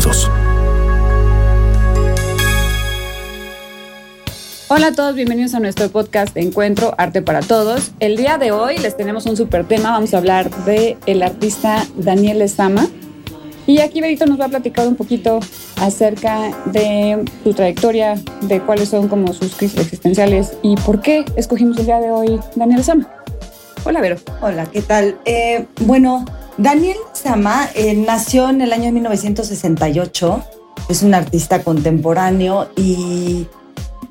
todos. Hola a todos, bienvenidos a nuestro podcast de Encuentro Arte para Todos. El día de hoy les tenemos un super tema, vamos a hablar de el artista Daniel Esama. Y aquí Benito nos va a platicar un poquito acerca de su trayectoria, de cuáles son como sus crisis existenciales y por qué escogimos el día de hoy Daniel Sama. Hola, Vero. Hola, ¿qué tal? Eh, bueno, Daniel Sama eh, nació en el año 1968, es un artista contemporáneo y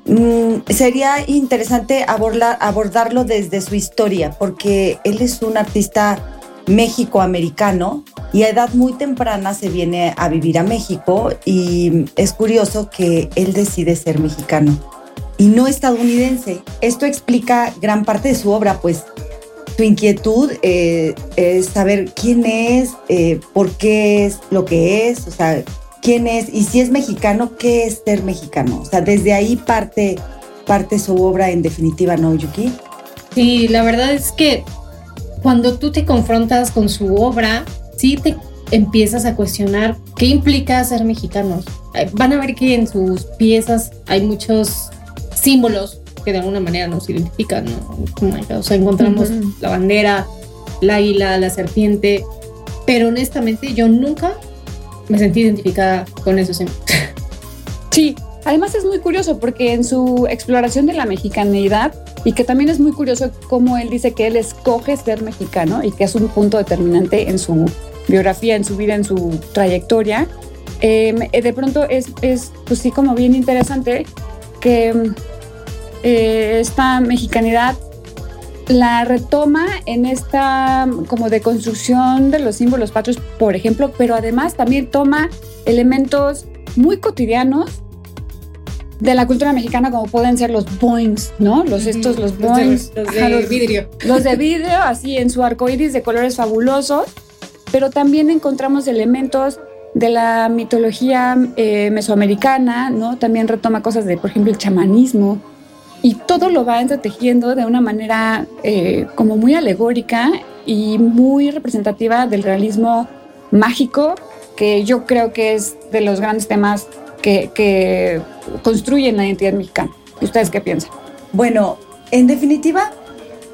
mm, sería interesante abordarlo desde su historia, porque él es un artista méxico-americano y a edad muy temprana se viene a vivir a México y es curioso que él decide ser mexicano y no estadounidense. Esto explica gran parte de su obra, pues su inquietud eh, es saber quién es, eh, por qué es lo que es, o sea, quién es y si es mexicano, qué es ser mexicano. O sea, desde ahí parte, parte su obra en definitiva, ¿no, Yuki? Sí, la verdad es que cuando tú te confrontas con su obra, sí te empiezas a cuestionar qué implica ser mexicanos. Eh, van a ver que en sus piezas hay muchos símbolos que de alguna manera nos identifican, ¿no? O sea, encontramos la bandera, la águila, la serpiente, pero honestamente yo nunca me sentí identificada con esos símbolos. Sí, además es muy curioso porque en su exploración de la mexicanidad, y que también es muy curioso cómo él dice que él escoge ser mexicano y que es un punto determinante en su biografía, en su vida, en su trayectoria, em, eh, de pronto es, es, pues sí, como bien interesante que eh, esta mexicanidad la retoma en esta como de construcción de los símbolos patrios, por ejemplo, pero además también toma elementos muy cotidianos de la cultura mexicana como pueden ser los boings, ¿no? Los estos, los boings. Los de, vidrio. Los de vidrio, así en su arco iris de colores fabulosos, pero también encontramos elementos de la mitología eh, mesoamericana, ¿no? También retoma cosas de, por ejemplo, el chamanismo, y todo lo va entretejiendo de una manera eh, como muy alegórica y muy representativa del realismo mágico, que yo creo que es de los grandes temas que, construyen la identidad mexicana. ¿Ustedes qué piensan? Bueno, en definitiva,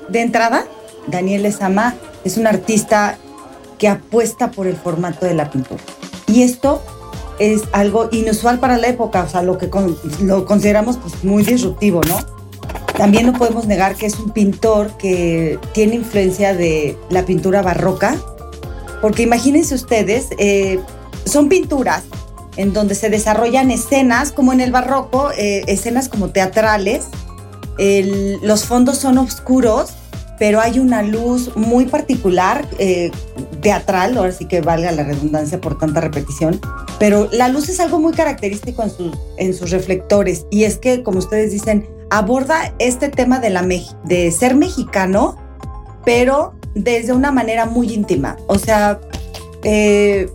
de entrada, Daniel Lezama es un artista que apuesta por el formato de la pintura. Y esto es algo inusual para la época, o sea, lo que lo consideramos pues, muy disruptivo, ¿no? También no podemos negar que es un pintor que tiene influencia de la pintura barroca, porque imagínense ustedes, eh, son pinturas en donde se desarrollan escenas, como en el barroco, eh, escenas como teatrales. los fondos son oscuros, pero hay una luz muy particular, eh, teatral, ahora sí que valga la redundancia por tanta repetición, pero la luz es algo muy característico en sus, en sus reflectores. Y es que, como ustedes dicen, aborda este tema de, la de ser mexicano, pero desde una manera muy íntima. O sea, eh,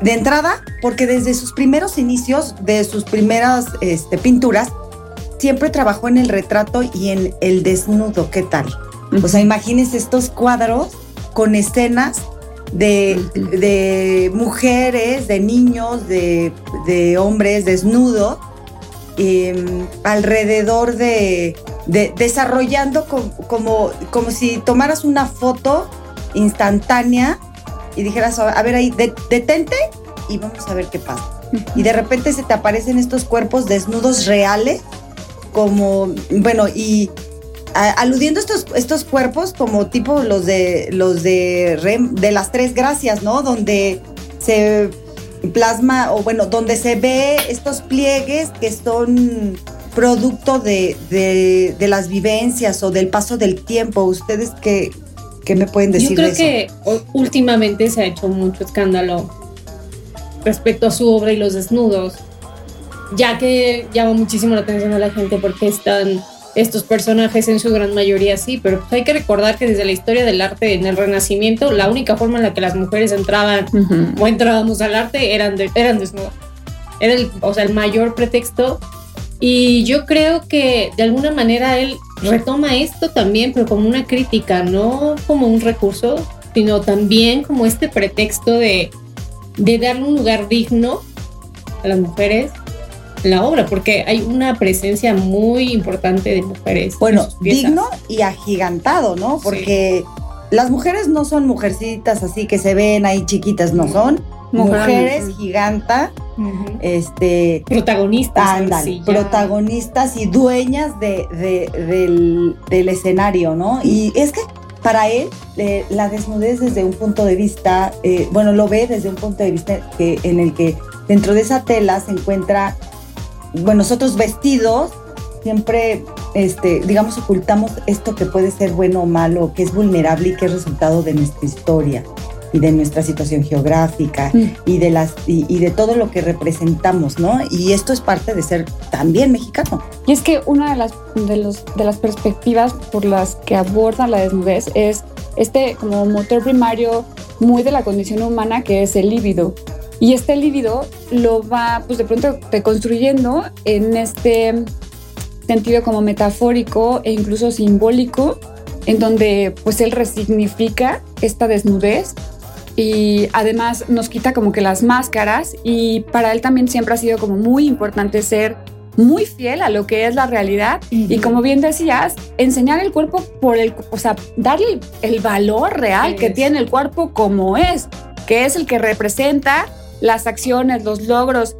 de entrada, porque desde sus primeros inicios, de sus primeras este, pinturas, siempre trabajó en el retrato y en el desnudo. ¿Qué tal? O sea, imagínense estos cuadros con escenas de, de mujeres, de niños, de, de hombres desnudos Em, alrededor de, desarrollando como, como, si tomaras una foto instantánea y dijeras, a ver ahí, detente y vamos a ver qué pasa. Y de repente se te aparecen estos cuerpos desnudos reales, como, bueno, y aludiendo estos, estos cuerpos como tipo los de los de, de las tres gracias, ¿no? Donde se plasma, o bueno, donde se ve estos pliegues que son producto de, de, las vivencias o del paso del tiempo. ¿Ustedes qué, qué me pueden decir? Yo creo que últimamente se ha hecho mucho escándalo respecto a su obra y los desnudos, ya que llama muchísimo la atención a la gente porque están estos personajes en su gran mayoría sí, pero pues hay que recordar que desde la historia del arte en el Renacimiento, la única forma en la que las mujeres entraban o entrábamos al arte eran, de, eran desnudas. Era el, o sea, el mayor pretexto. Y yo creo que de alguna manera él retoma esto también, pero como una crítica, no como un recurso, sino también como este pretexto de, de darle un lugar digno a las mujeres la obra, porque hay una presencia muy importante de mujeres. Bueno, digno y agigantado, ¿no? Porque las mujeres no son mujercitas así que se ven ahí chiquitas, no son. Mujeres giganta, este protagonistas, ándale, protagonistas y dueñas de, del, del, escenario, ¿no? Y es que para él eh, la desnudez desde un punto de vista, eh, bueno, lo ve desde un punto de vista que, en el que dentro de esa tela se encuentra, bueno, nosotros vestidos siempre, este, digamos, ocultamos esto que puede ser bueno o malo, que es vulnerable y que es resultado de nuestra historia y de nuestra situación geográfica mm. y de las y, de todo lo que representamos, ¿no? Y esto es parte de ser también mexicano. Y es que una de las de los de las perspectivas por las que aborda la desnudez es este como motor primario muy de la condición humana que es el líbido. Y este líbido lo va pues de pronto reconstruyendo en este sentido como metafórico e incluso simbólico en donde pues él resignifica esta desnudez y además nos quita como que las máscaras y para él también siempre ha sido como muy importante ser muy fiel a lo que es la realidad y como bien decías, enseñar el cuerpo por el, o sea, darle el valor real que tiene el cuerpo como es, que es el que representa las acciones, los logros,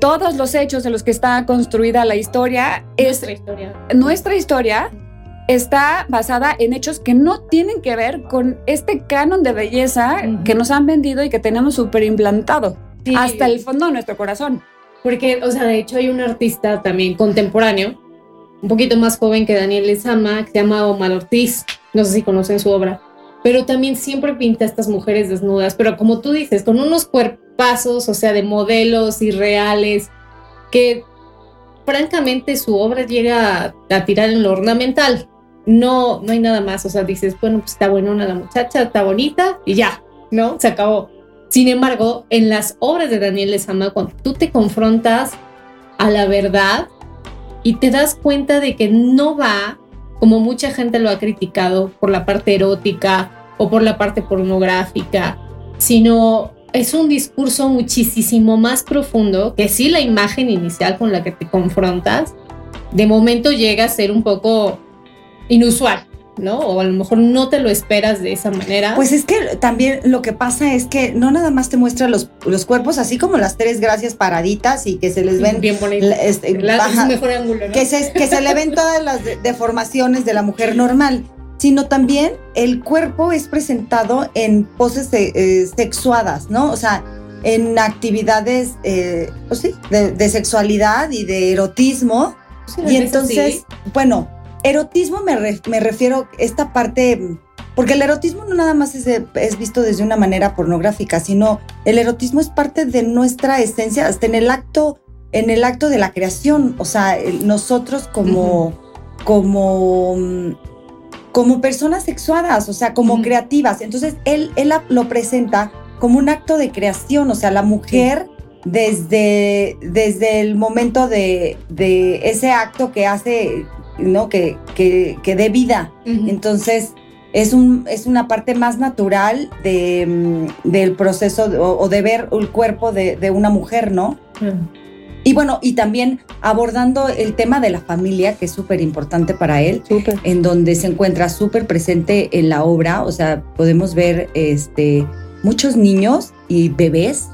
todos los hechos de los que está construida la historia es historia. nuestra historia está basada en hechos que no tienen que ver con este canon de belleza que nos han vendido y que tenemos súper implantado hasta el fondo de nuestro corazón. Porque, o sea, de hecho hay un artista también contemporáneo, un poquito más joven que Daniel Lezama, que se llama Omar Ortiz, no sé si conocen su obra, pero también siempre pinta a estas mujeres desnudas, pero como tú dices, con unos cuerpazos, o sea, de modelos irreales, que francamente su obra llega a tirar en lo ornamental, no, no hay nada más. O sea, dices, bueno, pues está buena la muchacha, está bonita y ya, ¿no? Se acabó. Sin embargo, en las obras de Daniel Lezama, cuando tú te confrontas a la verdad y te das cuenta de que no va, como mucha gente lo ha criticado, por la parte erótica o por la parte pornográfica, sino es un discurso muchísimo más profundo que sí la imagen inicial con la que te confrontas, de momento llega a ser un poco inusual, ¿no? O a lo mejor no te lo esperas de esa manera. Pues es que también lo que pasa es que no nada más te muestra los, los cuerpos así como las tres gracias paraditas y que se les ven bien bonitas. Este, mejor ángulo, ¿no? que, se, que se le ven todas las deformaciones de la mujer normal, sino también el cuerpo es presentado en poses eh, sexuadas, ¿no? O sea, en actividades, eh, pues sí, de, sexualidad y de erotismo. y entonces, bueno, Erotismo me, me refiero a esta parte, porque el erotismo no nada más es, es, visto desde una manera pornográfica, sino el erotismo es parte de nuestra esencia, hasta en el acto, en el acto de la creación. O sea, nosotros como, como, como personas sexuadas, o sea, como creativas. Entonces, él, él lo presenta como un acto de creación, o sea, la mujer desde, desde el momento de, de, ese acto que hace, ¿no? Que, que, que dé vida. Entonces, es, un, es una parte más natural de, mm, del proceso o, de ver el cuerpo de, de una mujer, ¿no? Y bueno, y también abordando el tema de la familia, que es súper importante para él, en donde se encuentra súper presente en la obra, o sea, podemos ver este, muchos niños y bebés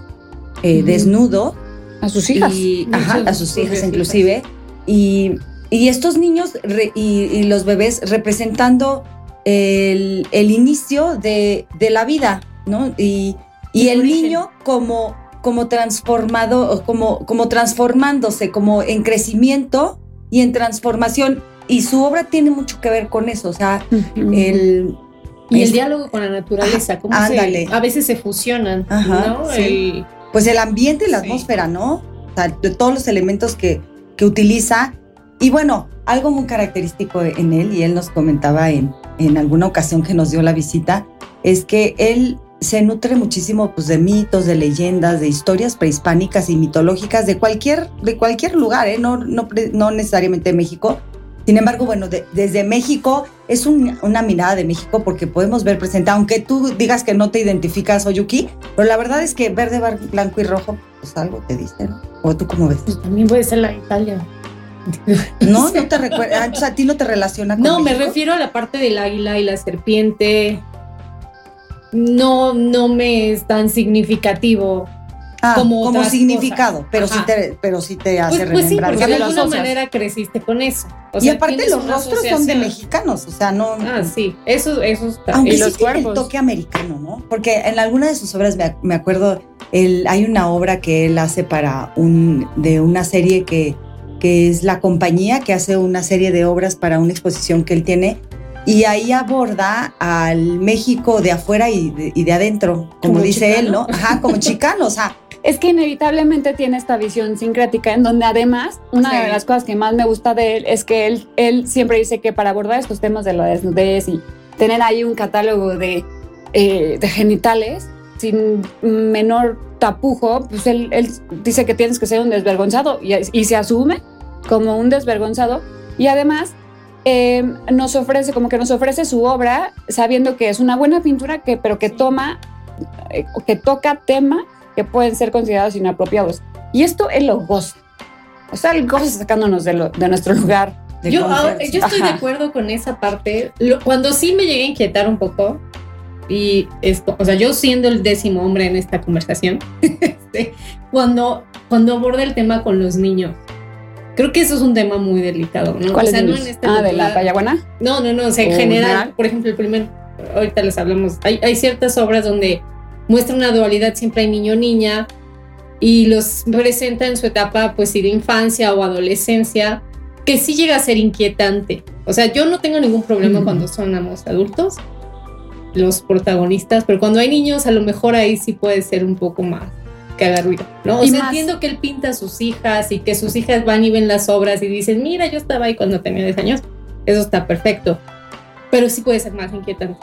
eh, desnudos. A sus hijas. Y, ajá, a sus hijas inclusive. Y y estos niños y, los bebés representando el, inicio de, la vida, ¿no? Y, el niño como, como transformado, como, como transformándose, como en crecimiento y en transformación. Y su obra tiene mucho que ver con eso, o sea, el... Y el diálogo con la naturaleza, como a veces se fusionan, ¿no? Pues el ambiente y la atmósfera, ¿no? O sea, de todos los elementos que, que utiliza y bueno, algo muy característico en él, y él nos comentaba en, en alguna ocasión que nos dio la visita, es que él se nutre muchísimo pues, de mitos, de leyendas, de historias prehispánicas y mitológicas de cualquier, de cualquier lugar, ¿eh? no, no, no necesariamente México. Sin embargo, bueno, desde México es una mirada de México porque podemos ver presente, aunque tú digas que no te identificas, Oyuki, pero la verdad es que verde, blanco y rojo, pues algo te dice, ¿no? ¿O tú cómo ves? Pues también puede ser la Italia. No, no te recuerda, sea, a ti no te relaciona con No, me refiero a la parte del águila y la serpiente. No, no me es tan significativo. Ah, como como, otras significado, cosas. pero sí, te, pero sí te hace Pues, pues sí, porque de alguna asocias. manera creciste con eso. O y aparte los rostros son de mexicanos, o sea, no... Ah, sí, eso, eso está. Aunque Y sí los tiene el toque americano, ¿no? Porque en alguna de sus obras, me, ac- me acuerdo, él, hay una obra que él hace para un, de una serie que, que es La Compañía, que hace una serie de obras para una exposición que él tiene, y ahí aborda al México de afuera y de, y de adentro, como, Como dice él. ¿no? Ajá, como chicano, o sea, Es que inevitablemente tiene esta visión sincrética en donde además una Sí. de las cosas que más me gusta de él es que él, él siempre dice que para abordar estos temas de la desnudez y tener ahí un catálogo de, eh, de genitales sin menor tapujo, pues él, él dice que tienes que ser un desvergonzado y, y se asume como un desvergonzado y además eh, nos ofrece como que nos ofrece su obra sabiendo que es una buena pintura que pero que toma eh, que toca temas que pueden ser considerados inapropiados. Y esto él lo goza. O sea, él goza sacándonos de, lo- de nuestro lugar. de Yo, ahora- yo estoy de Ajá. acuerdo con esa parte. Lo- cuando sí me llegué a inquietar un poco, y esto, o sea, yo siendo el décimo hombre en esta conversación, este, cuando, cuando aborda el tema con los niños, creo que eso es un tema muy delicado, ¿no? ¿Cuál o sea, es no el- en esta Ah, de la payaguana. No, no, no, o sea, en ¿O general, por ejemplo, el primer, ahorita les hablamos, hay, hay ciertas obras donde muestra una dualidad, siempre hay niño-niña, y los presenta en su etapa, pues, sí, de infancia o adolescencia, que sí llega a ser inquietante. O sea, yo no tengo ningún problema cuando somos adultos, los protagonistas, pero cuando hay niños, a lo mejor ahí sí puede ser un poco más que haga ruido, ¿no? O Y sea, más- entiendo que él pinta a sus hijas y que sus hijas van y ven las obras y dicen, mira, yo estaba ahí cuando tenía 10 años, eso está perfecto. Pero sí puede ser más inquietante.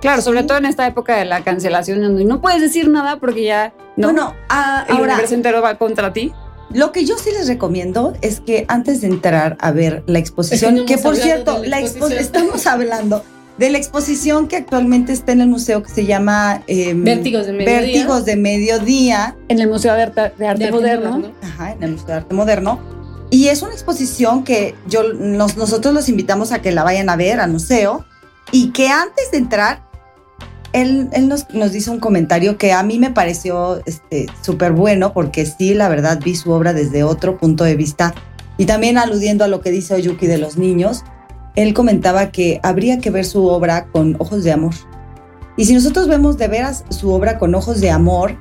Claro, sobre todo en esta época de la cancelación, donde no puedes decir nada porque ya no, Bueno, ah, el ahora, universo entero va contra ti. Lo que yo sí les recomiendo es que antes de entrar a ver la exposición, Es que no que hemos por cierto, la la expo- exposición. estamos hablando de la exposición que actualmente está en el museo que se llama em, Vértigos de mediodía. Vértigos de Mediodía, En el Museo de Arte, de Arte de arte Moderno. moderno. ajá, en el Museo de Arte Moderno. Y es una exposición que yo, nos- nosotros los invitamos a que la vayan a ver al museo y que antes de entrar, él, él nos, nos dice un comentario que a mí me pareció este, súper bueno porque sí, la verdad, vi su obra desde otro punto de vista y también aludiendo a lo que dice Oyuki de los niños, él comentaba que habría que ver su obra con ojos de amor. Y si nosotros vemos de veras su obra con ojos de amor,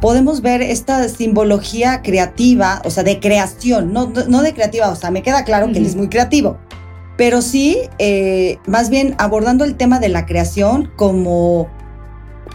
podemos ver esta simbología creativa, o sea, de creación, no, no de creativa, o sea, me queda claro que él es muy creativo, pero sí, eh, más bien abordando el tema de la creación como,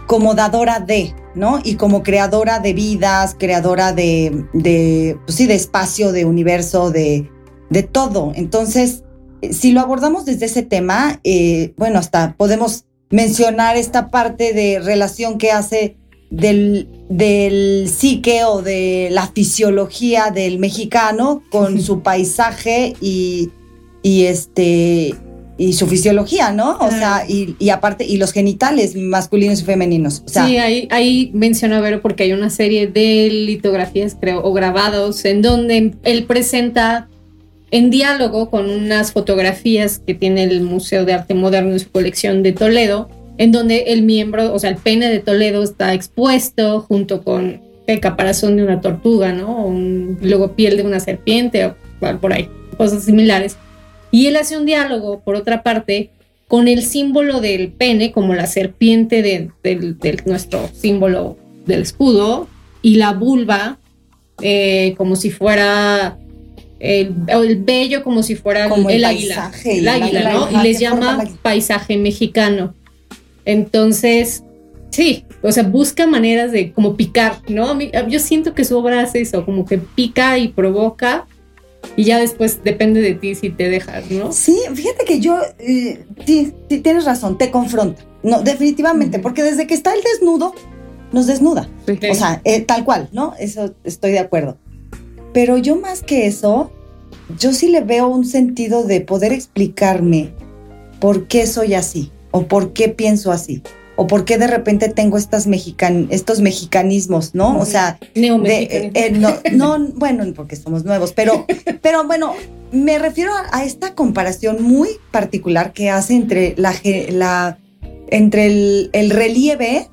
como dadora de, ¿no? Y como creadora de vidas, creadora de, de pues sí, de espacio, de universo, de, de todo. Entonces, si lo abordamos desde ese tema, eh, bueno, hasta podemos mencionar esta parte de relación que hace del, del psique o de la fisiología del mexicano con su paisaje y, y este y su fisiología, ¿no? O Ah. sea, y, y aparte, y los genitales masculinos y femeninos. O sea, sí, ahí, ahí menciona Vero porque hay una serie de litografías, creo, o grabados, en donde él presenta en diálogo con unas fotografías que tiene el Museo de Arte Moderno en su colección de Toledo, en donde el miembro, o sea, el pene de Toledo está expuesto junto con el caparazón de una tortuga, ¿no? Un, luego piel de una serpiente o por ahí, cosas similares. Y él hace un diálogo, por otra parte, con el símbolo del pene, como la serpiente de, del- nuestro símbolo del escudo, y la vulva, eh, como si fuera el, el vello, como si fuera el- Como el el, águila. paisaje El el águila, ¿no? Y les llama paisaje mexicano. Entonces, sí, o sea, busca maneras de como picar, ¿no? A mí- yo siento que su obra hace eso, como que pica y provoca, y ya después depende de ti si te dejas, ¿no? Sí, fíjate que yo, eh, sí, sí, tienes razón, te confronta. No, definitivamente, porque desde que está el desnudo, nos desnuda. Sí. O sea, eh, tal cual, ¿no? Eso estoy de acuerdo. Pero yo más que eso, yo sí le veo un sentido de poder explicarme por qué soy así, o por qué pienso así, o por qué de repente tengo estas mexican, estos mexicanismos, ¿no? O sea, de, eh, no, no, bueno, porque somos nuevos, pero, pero bueno, me refiero a, esta comparación muy particular que hace entre la, la entre el, relieve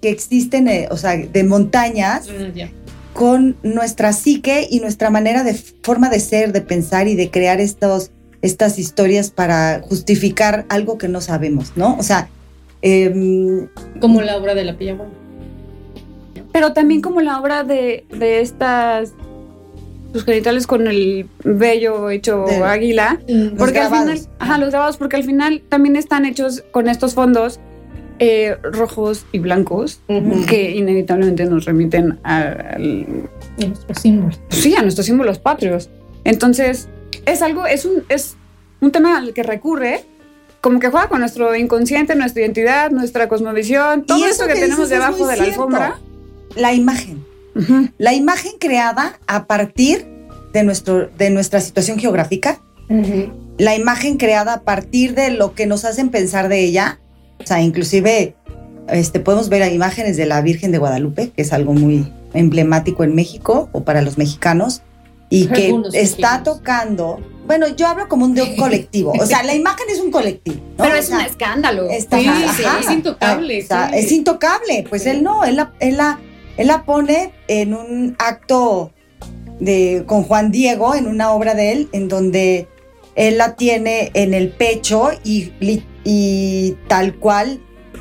que existe, eh, o sea, de montañas. Mm, con nuestra psique y nuestra manera de forma de ser, de pensar y de crear estos, estas historias para justificar algo que no sabemos, ¿no? O sea, Em, como la obra de la Pilla Pero también como la obra de, de estas sus genitales con el vello hecho águila. Porque al final, ajá, los grabados, porque al final también están hechos con estos fondos eh, rojos y blancos que inevitablemente nos remiten a, nuestros símbolos. Sí, a nuestros símbolos patrios. Entonces, es algo, es un, es un tema al que recurre como que juega con nuestro inconsciente, nuestra identidad, nuestra cosmovisión, todo eso que, tenemos debajo de la alfombra. La imagen. La imagen creada a partir de, nuestro, de nuestra situación geográfica. La imagen creada a partir de lo que nos hacen pensar de ella. O sea, inclusive este, podemos ver imágenes de la Virgen de Guadalupe, que es algo muy emblemático en México o para los mexicanos, y que está tocando bueno, yo hablo como un de un colectivo. O sea, la imagen es un colectivo. Pero es un escándalo. sí, es intocable. Es intocable. Pues él no, él la, él, la, él la pone en un acto de, con Juan Diego, en una obra de él, en donde él la tiene en el pecho y, y tal cual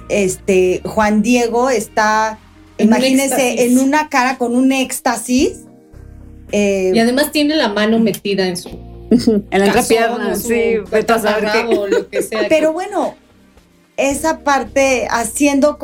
este, Juan Diego está, imagínense, en una cara con un éxtasis. Eh, y además tiene la mano metida en su en la entrepierna, sí, o lo que sea. Pero bueno, esa parte, haciendo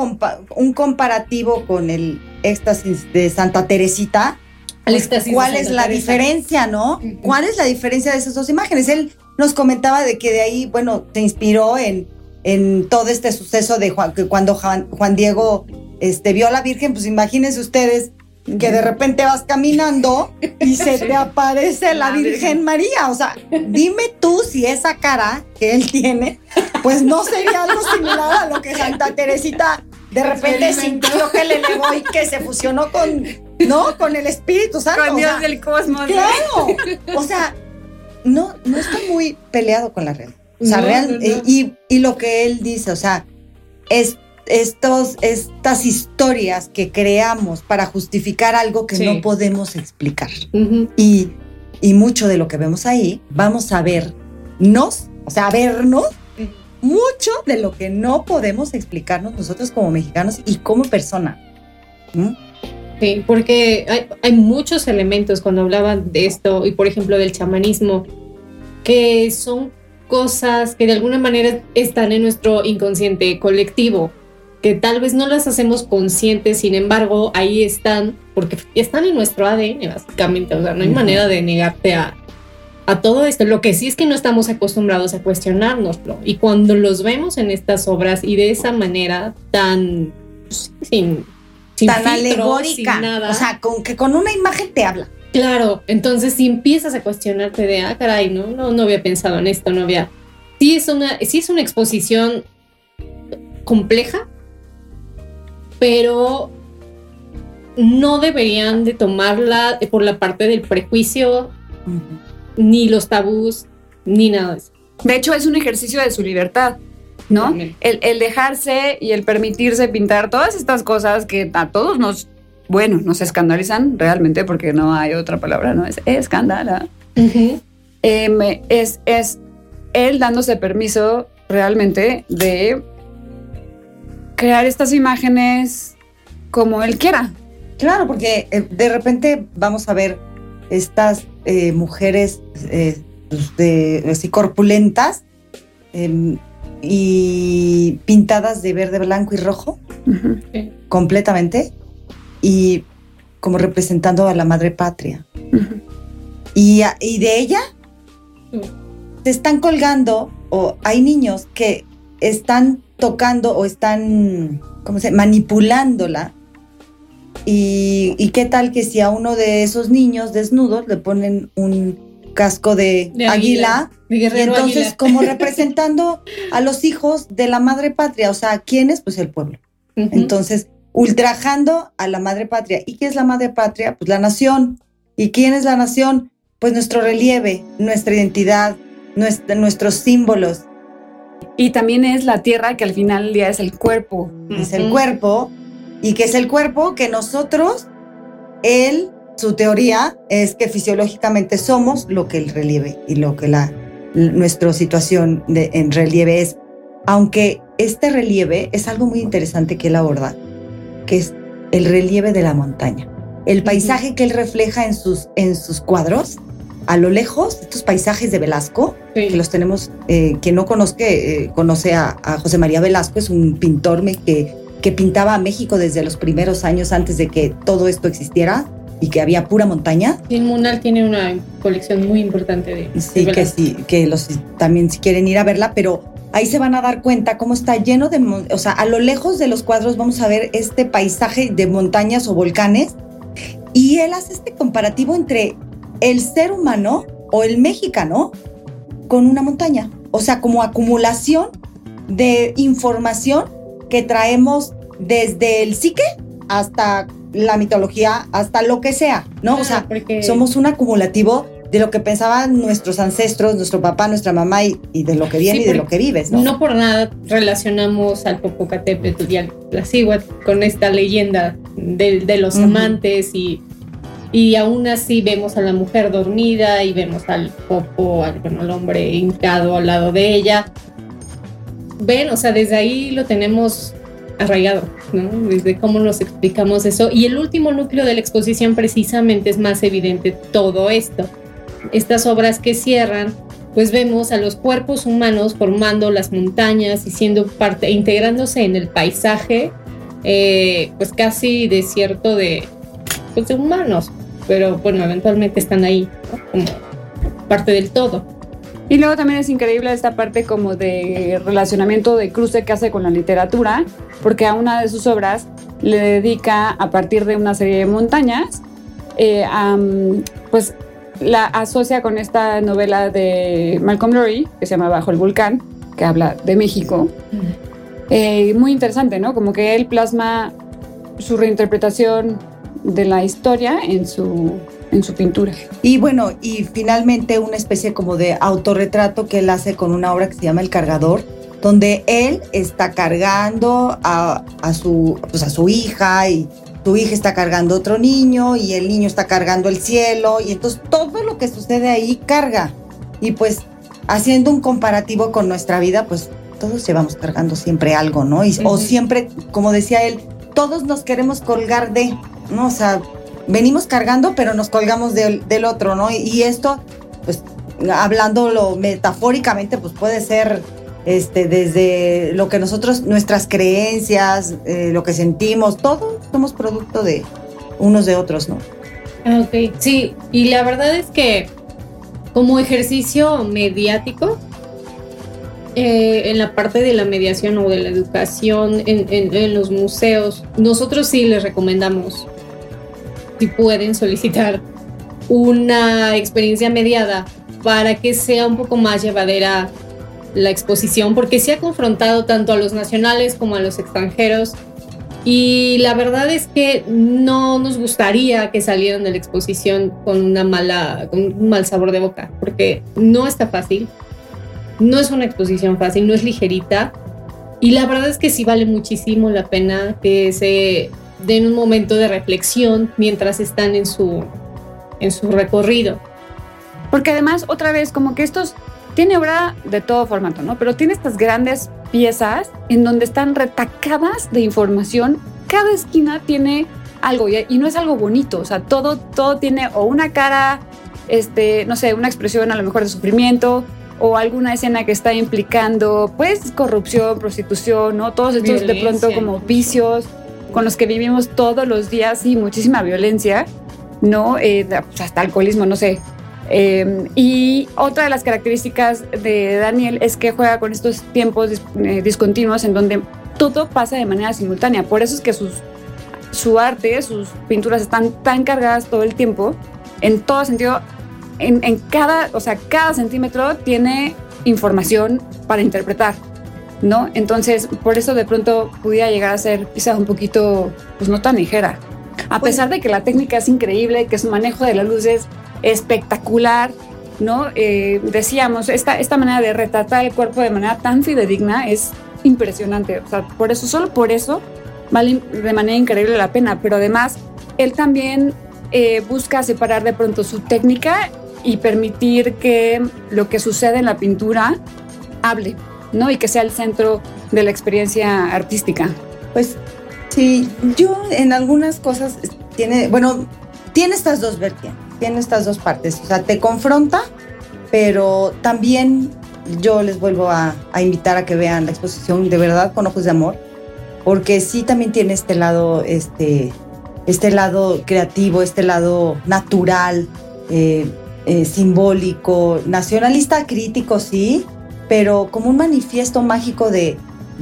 un comparativo con el éxtasis de Santa Teresita, pues, ¿cuál es la diferencia, no? ¿Cuál es la diferencia de esas dos imágenes? Él nos comentaba de que de ahí, bueno, se inspiró en, en todo este suceso de Juan, que cuando Juan, Juan Diego este, vio a la Virgen, pues imagínense ustedes que de repente vas caminando y se te aparece la Virgen María. O sea, dime tú si esa cara que él tiene, pues no sería algo similar a lo que Santa Teresita de repente sintió que le legó y que se fusionó con, ¿no? Con el Espíritu Santo. Con Dios del cosmos. Claro. O sea, no, no estoy muy peleado con la red. O sea, real, y, y lo que él dice, o sea, es estos, estas historias que creamos para justificar algo que no podemos explicar. y, y, mucho de lo que vemos ahí, vamos a vernos, o sea, a vernos mucho de lo que no podemos explicarnos nosotros como mexicanos y como persona. Sí, porque hay, hay, muchos elementos cuando hablaban de esto y por ejemplo del chamanismo que son cosas que de alguna manera están en nuestro inconsciente colectivo que tal vez no las hacemos conscientes, sin embargo, ahí están, porque están en nuestro ADN, básicamente. O sea, no hay manera de negarte a, a todo esto. Lo que sí es que no estamos acostumbrados a cuestionárnoslo. Y cuando los vemos en estas obras y de esa manera tan pues, sin, tan alegórica, nada, o sea, con que con una imagen te habla. Claro, entonces si empiezas a cuestionarte de, ah, caray, no, no, no había pensado en esto, no había. Sí es una, sí es una exposición compleja, pero no deberían de tomarla por la parte del prejuicio, ni los tabús, ni nada de eso. De hecho, es un ejercicio de su libertad, ¿no? El, dejarse y el permitirse pintar todas estas cosas que a todos nos, bueno, nos escandalizan realmente, porque no hay otra palabra, ¿no? Es escándala. Em, es, es él dándose permiso realmente de crear estas imágenes como él quiera. Claro, porque eh, de repente vamos a ver estas eh, mujeres eh, de, así corpulentas em, y pintadas de verde, blanco y rojo, completamente, y como representando a la madre patria. y, y, de ella se están colgando, o hay niños que están tocando o están, ¿cómo se manipulándola. Y, qué tal que si a uno de esos niños desnudos le ponen un, casco de, De águila. de Y entonces, águila. como representando a los hijos de la madre patria, o sea, ¿quiénes? Pues el pueblo. Entonces, ultrajando a la madre patria. ¿Y qué es la madre patria? Pues la nación. ¿Y quién es la nación? Pues nuestro relieve, nuestra identidad, nuestra- nuestros símbolos. Y también es la tierra que al final del día es el cuerpo. Es el cuerpo. ¿Y qué es el cuerpo? Que nosotros, él, su teoría es que fisiológicamente somos lo que el relieve y lo que la, nuestra situación de, en relieve es. Aunque este relieve es algo muy interesante que él aborda, que es el relieve de la montaña. El paisaje que él refleja en sus, en sus cuadros, a lo lejos, estos paisajes de Velasco, Sí. que los tenemos, eh, quien no conozca, eh, conoce a, a José María Velasco, es un pintor que, que pintaba a México desde los primeros años antes de que todo esto existiera y que había pura montaña. Sí, Munal tiene una colección muy importante de. Sí, de que sí, que los también si quieren ir a verla, pero ahí se van a dar cuenta cómo está lleno de, o sea, a lo lejos de los cuadros vamos a ver este paisaje de montañas o volcanes y él hace este comparativo entre el ser humano o el mexicano con una montaña, o sea, como acumulación de información que traemos desde el psique hasta la mitología, hasta lo que sea, ¿no? o Ah, sea, porque somos un acumulativo de lo que pensaban nuestros ancestros, nuestro papá, nuestra mamá y, y de lo que viene Sí, y de lo que vives, ¿no? no por nada relacionamos al Popocatépetl y al Tlaxíhuatl con esta leyenda de, de los amantes y, y aún así vemos a la mujer dormida y vemos al Popo, al, bueno, al hombre hincado al lado de ella. Ven, o sea, desde ahí lo tenemos arraigado, ¿no? Desde cómo nos explicamos eso. Y el último núcleo de la exposición precisamente es más evidente todo esto. Estas obras que cierran pues vemos a los cuerpos humanos formando las montañas y siendo parte, integrándose en el paisaje, eh, pues casi desierto de, pues de humanos, pero bueno, eventualmente están ahí, ¿no? como parte del todo. Y luego también es increíble esta parte como de relacionamiento de cruce que hace con la literatura, porque a una de sus obras le dedica a partir de una serie de montañas, eh, pues la asocia con esta novela de Malcolm Lowry, que se llama Bajo el Volcán, que habla de México. Eh, muy interesante, ¿no? Como que él plasma su reinterpretación de la historia en su, en su pintura. Y bueno, y finalmente una especie como de autorretrato que él hace con una obra que se llama El Cargador, donde él está cargando a, a su, pues a su hija y su hija está cargando otro niño y el niño está cargando el cielo y entonces todo lo que sucede ahí carga. Y pues haciendo un comparativo con nuestra vida, pues todos llevamos cargando siempre algo, ¿no? Y, O siempre, como decía él, todos nos queremos colgar de, ¿no? O sea, venimos cargando, pero nos colgamos del, otro, ¿no? Y esto, pues, hablándolo metafóricamente, pues puede ser este, desde lo que nosotros, nuestras creencias, eh, lo que sentimos, todo somos producto de unos de otros, ¿no? Ah, ok, sí, y la verdad es que como ejercicio mediático, eh, en la parte de la mediación o de la educación en, en- en los museos, nosotros sí les recomendamos, si pueden solicitar una experiencia mediada para que sea un poco más llevadera la exposición, porque se ha confrontado tanto a los nacionales como a los extranjeros. Y la verdad es que no nos gustaría que salieran de la exposición con una mala, con un mal sabor de boca, porque no está fácil, no es una exposición fácil, no es ligerita, y la verdad es que sí vale muchísimo la pena que se den un momento de reflexión mientras están en su, en su recorrido. Porque además, otra vez, como que estos tiene obra de todo formato, ¿no? Pero tiene estas grandes piezas en donde están retacadas de información. Cada esquina tiene algo y, y no es algo bonito, o sea, todo, todo tiene o una cara, este, no sé, una expresión a lo mejor de sufrimiento o alguna escena que está implicando, pues, corrupción, prostitución, ¿no? Todos estos de pronto como vicios con los que vivimos todos los días y muchísima violencia, ¿no? Eh, hasta alcoholismo, no sé. Eh, y otra de las características de Daniel es que juega con estos tiempos dis- eh, discontinuos en donde todo pasa de manera simultánea. Por eso es que sus, su arte, sus pinturas están tan cargadas todo el tiempo, en todo sentido, en, en cada, o sea, cada centímetro tiene información para interpretar. ¿No? Entonces, por eso de pronto pudiera llegar a ser quizás un poquito, pues no tan ligera. A Pues- pesar de que la técnica es increíble, que su manejo de la luz es espectacular, ¿no? Eh, decíamos, esta, esta manera de retratar el cuerpo de manera tan fidedigna es impresionante. O sea, por eso, solo por eso, vale de manera increíble la pena. Pero además, él también eh, busca separar de pronto su técnica y permitir que lo que sucede en la pintura hable, ¿no? Y que sea el centro de la experiencia artística. Pues sí, yo en algunas cosas tiene, bueno, tiene estas dos vertientes, tiene estas dos partes. O sea, te confronta, pero también yo les vuelvo a, invitar a que vean la exposición de verdad con ojos de amor, porque sí también tiene este lado, este, este lado creativo, este lado natural, eh, eh, simbólico, nacionalista, crítico, sí, pero como un manifiesto mágico de,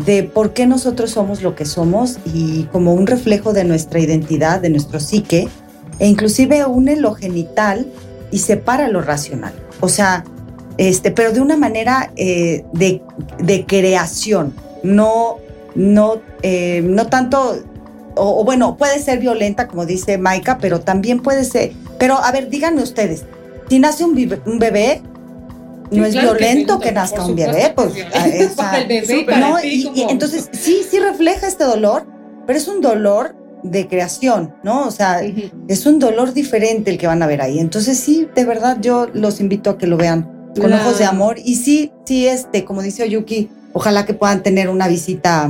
de por qué nosotros somos lo que somos y como un reflejo de nuestra identidad, de nuestro psique, e inclusive une lo genital y separa lo racional. O sea, este, pero de una manera eh, de, de creación, no, no, eh, no tanto, o, bueno, puede ser violenta, como dice Maika, pero también puede ser, pero a ver, díganme ustedes, si nace un, bebé, no es claro violento que nazca un bebé, pues es violento. ah, Para el bebé para ¿no? Y- y entonces sí, sí refleja este dolor, pero es un dolor de creación, ¿no? O sea, es un dolor diferente el que van a ver ahí. Entonces sí, de verdad yo los invito a que lo vean con La- ojos de amor y sí, sí, este, como dice Oyuki, ojalá que puedan tener una visita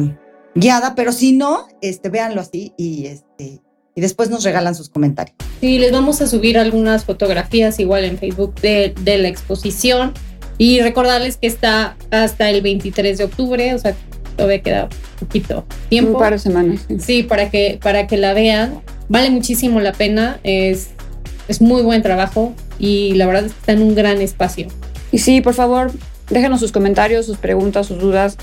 guiada, pero si no, este, véanlo así y este y después nos regalan sus comentarios. Sí, les vamos a subir algunas fotografías igual en Facebook de, de la exposición y recordarles que está hasta el 23 de octubre, o sea, todavía queda poquito Un tiempo. par de semanas. sí. Sí, para que, para que la vean. Vale muchísimo la pena, es, es muy buen trabajo y la verdad es que está en un gran espacio. Y sí, por favor, déjenos sus comentarios, sus preguntas, sus dudas,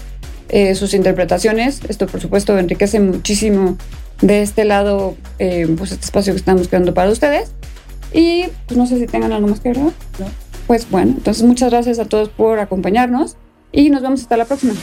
eh, sus interpretaciones. Esto, por supuesto, enriquece muchísimo de este lado, eh, pues este espacio que estamos creando para ustedes. Y pues no sé si tengan algo más que agregar. No. Pues bueno, entonces muchas gracias a todos por acompañarnos y nos vemos hasta la próxima.